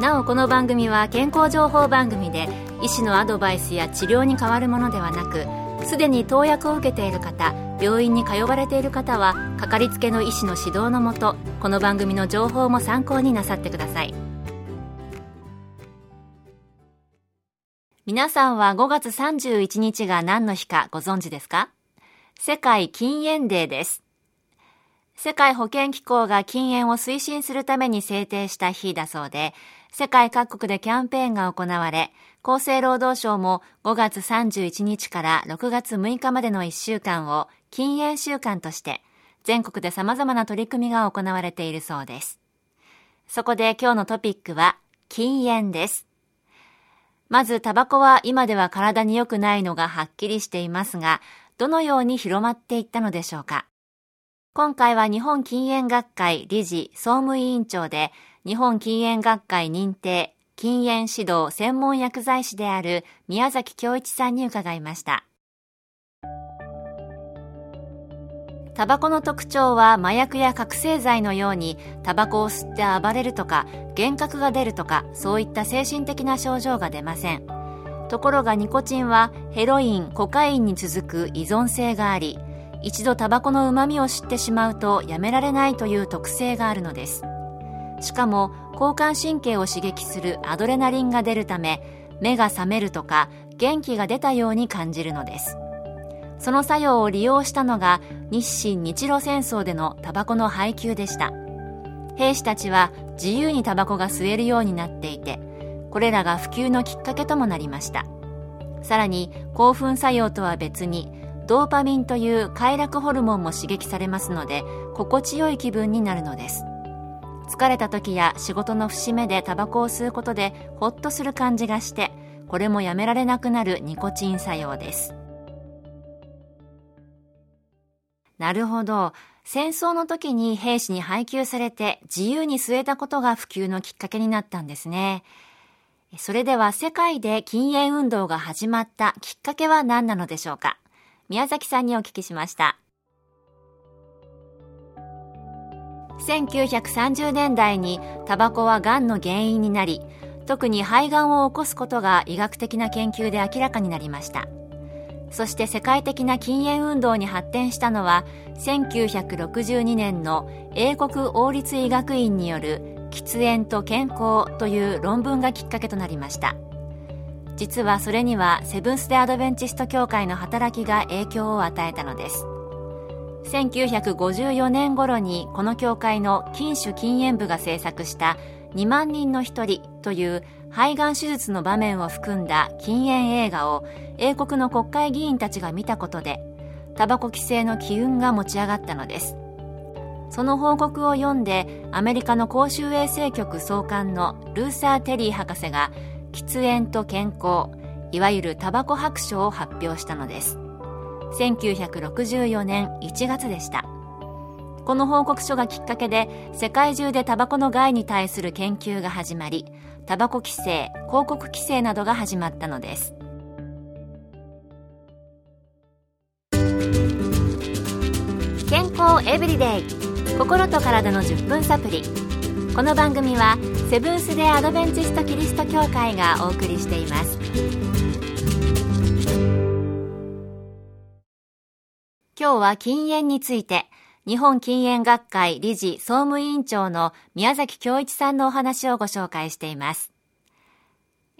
なおこの番組は健康情報番組で医師のアドバイスや治療に変わるものではなくすでに投薬を受けている方病院に通われている方はかかりつけの医師の指導のもとこの番組の情報も参考になさってください。皆さんは5月31日が何の日かご存知ですか？世界禁煙デーです。世界保健機構が禁煙を推進するために制定した日だそうで世界各国でキャンペーンが行われ、厚生労働省も5月31日から6月6日までの1週間を禁煙週間として、全国で様々な取り組みが行われているそうです。そこで今日のトピックは禁煙です。まず、タバコは今では体に良くないのがはっきりしていますが、どのように広まっていったのでしょうか？今回は日本禁煙学会理事総務委員長で日本禁煙学会認定禁煙指導専門薬剤師である宮崎京一さんに伺いました。タバコの特徴は麻薬や覚醒剤のようにタバコを吸って暴れるとか幻覚が出るとかそういった精神的な症状が出ませんところがニコチンはヘロインコカインに続く依存性があり一度タバコの旨味を知ってしまうとやめられないという特性があるのです。しかも交感神経を刺激するアドレナリンが出るため目が覚めるとか元気が出たように感じるのです。その作用を利用したのが日清日露戦争でのタバコの配給でした。兵士たちは自由にタバコが吸えるようになっていてこれらが普及のきっかけともなりました。さらに興奮作用とは別にドーパミンという快楽ホルモンも刺激されますので心地よい気分になるのです。疲れた時や仕事の節目でタバコを吸うことでホッとする感じがしてこれもやめられなくなるニコチン作用です。なるほど。戦争の時に兵士に配給されて自由に吸えたことが普及のきっかけになったんですね。それでは世界で禁煙運動が始まったきっかけは何なのでしょうか？宮崎さんにお聞きしました。1930年代にタバコはがんの原因になり特に肺がんを起こすことが医学的な研究で明らかになりました。そして世界的な禁煙運動に発展したのは1962年の英国王立医学院による喫煙と健康という論文がきっかけとなりました。実はそれにはセブンス・デ・アドベンチスト協会の働きが影響を与えたのです。1954年頃にこの教会の禁酒禁煙部が制作した2万人の一人という肺がん手術の場面を含んだ禁煙映画を英国の国会議員たちが見たことでタバコ規制の機運が持ち上がったのです。その報告を読んでアメリカの公衆衛生局総監のルーサー・テリー博士が喫煙と健康いわゆるタバコ白書を発表したのです。1964年1月でした。この報告書がきっかけで世界中でタバコの害に対する研究が始まりタバコ規制広告規制などが始まったのです。健康エブリデイ心と体の10分サプリ。この番組はセブンス・デ・アドベンチスト・キリスト教会がお送りしています今日は禁煙について、日本禁煙学会理事総務委員長の宮崎京一さんのお話をご紹介しています。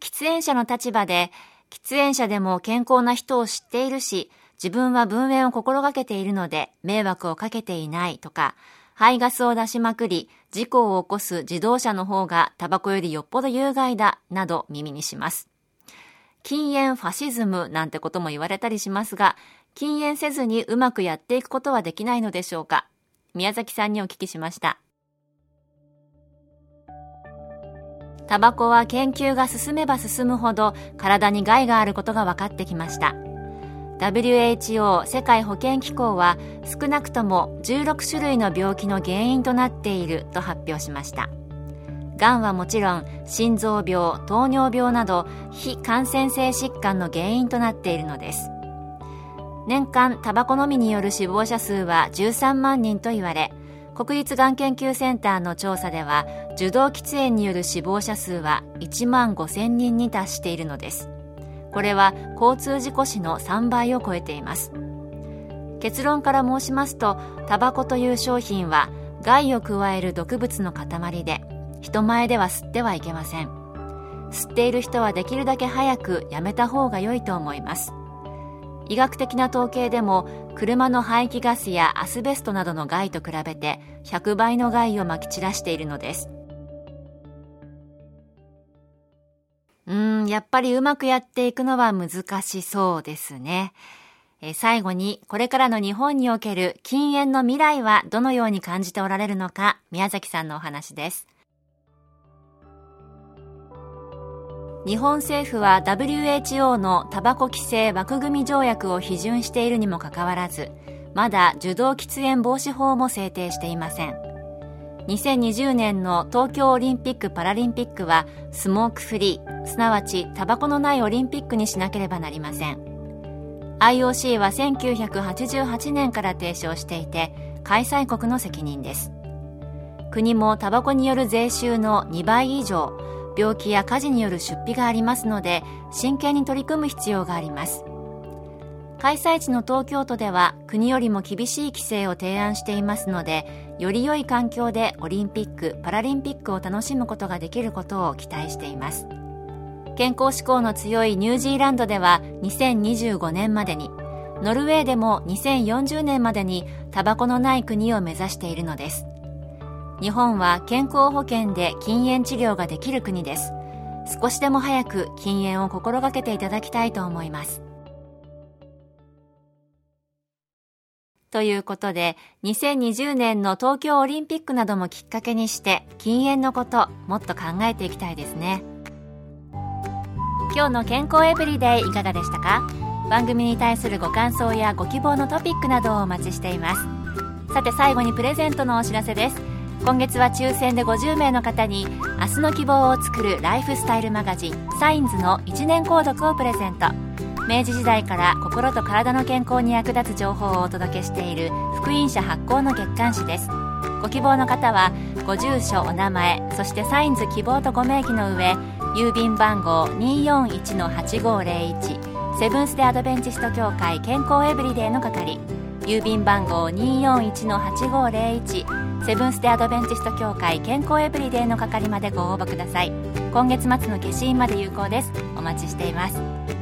喫煙者の立場で、喫煙者でも健康な人を知っているし、自分は分煙を心がけているので迷惑をかけていないとか、排ガスを出しまくり、事故を起こす自動車の方がタバコよりよっぽど有害だ、など耳にします。禁煙ファシズムなんてことも言われたりしますが、禁煙せずにうまくやっていくことはできないのでしょうか宮崎さんにお聞きしました。タバコは研究が進めば進むほど体に害があることが分かってきました。WHO 世界保健機構は少なくとも16種類の病気の原因となっていると発表しました。がんはもちろん心臓病糖尿病など非感染性疾患の原因となっているのです。年間タバコのみによる死亡者数は13万人と言われ国立がん研究センターの調査では受動喫煙による死亡者数は1万5000人に達しているのです。これは交通事故死の3倍を超えています。結論から申しますとタバコという商品は害を加える毒物の塊で人前では吸ってはいけません。吸っている人はできるだけ早くやめた方が良いと思います。医学的な統計でも車の排気ガスやアスベストなどの害と比べて100倍の害をまき散らしているのです。うんやっぱりうまくやっていくのは難しそうですね。え最後にこれからの日本における禁煙の未来はどのように感じておられるのか宮崎さんのお話です。日本政府は WHO のタバコ規制枠組み条約を批准しているにもかかわらずまだ受動喫煙防止法も制定していません。2020年の東京オリンピック・パラリンピックはスモークフリーすなわちタバコのないオリンピックにしなければなりません。IOC は1988年から提唱していて開催国の責任です。国もタバコによる税収の2倍以上病気や火事による出費がありますので真剣に取り組む必要があります。開催地の東京都では国よりも厳しい規制を提案していますのでより良い環境でオリンピック・パラリンピックを楽しむことができることを期待しています。健康志向の強いニュージーランドでは2025年までにノルウェーでも2040年までにタバコのない国を目指しているのです。日本は健康保険で禁煙治療ができる国です。少しでも早く禁煙を心がけていただきたいと思います。ということで2020年の東京オリンピックなどもきっかけにして禁煙のこともっと考えていきたいですね。今日の健康エブリデイいかがでしたか？番組に対するご感想やご希望のトピックなどをお待ちしています。さて最後にプレゼントのお知らせです。今月は抽選で50名の方に明日の希望を作るライフスタイルマガジンサインズの1年購読をプレゼント。明治時代から心と体の健康に役立つ情報をお届けしている福音社発行の月刊誌です。ご希望の方はご住所お名前そしてサインズ希望とご名義の上郵便番号241-8501セブンス・デ・アドベンチスト協会健康エブリデイの係郵便番号241-8501セブンス・デ・アドベンチスト協会健康エブリデイの係までご応募ください。今月末の消印まで有効です。お待ちしています。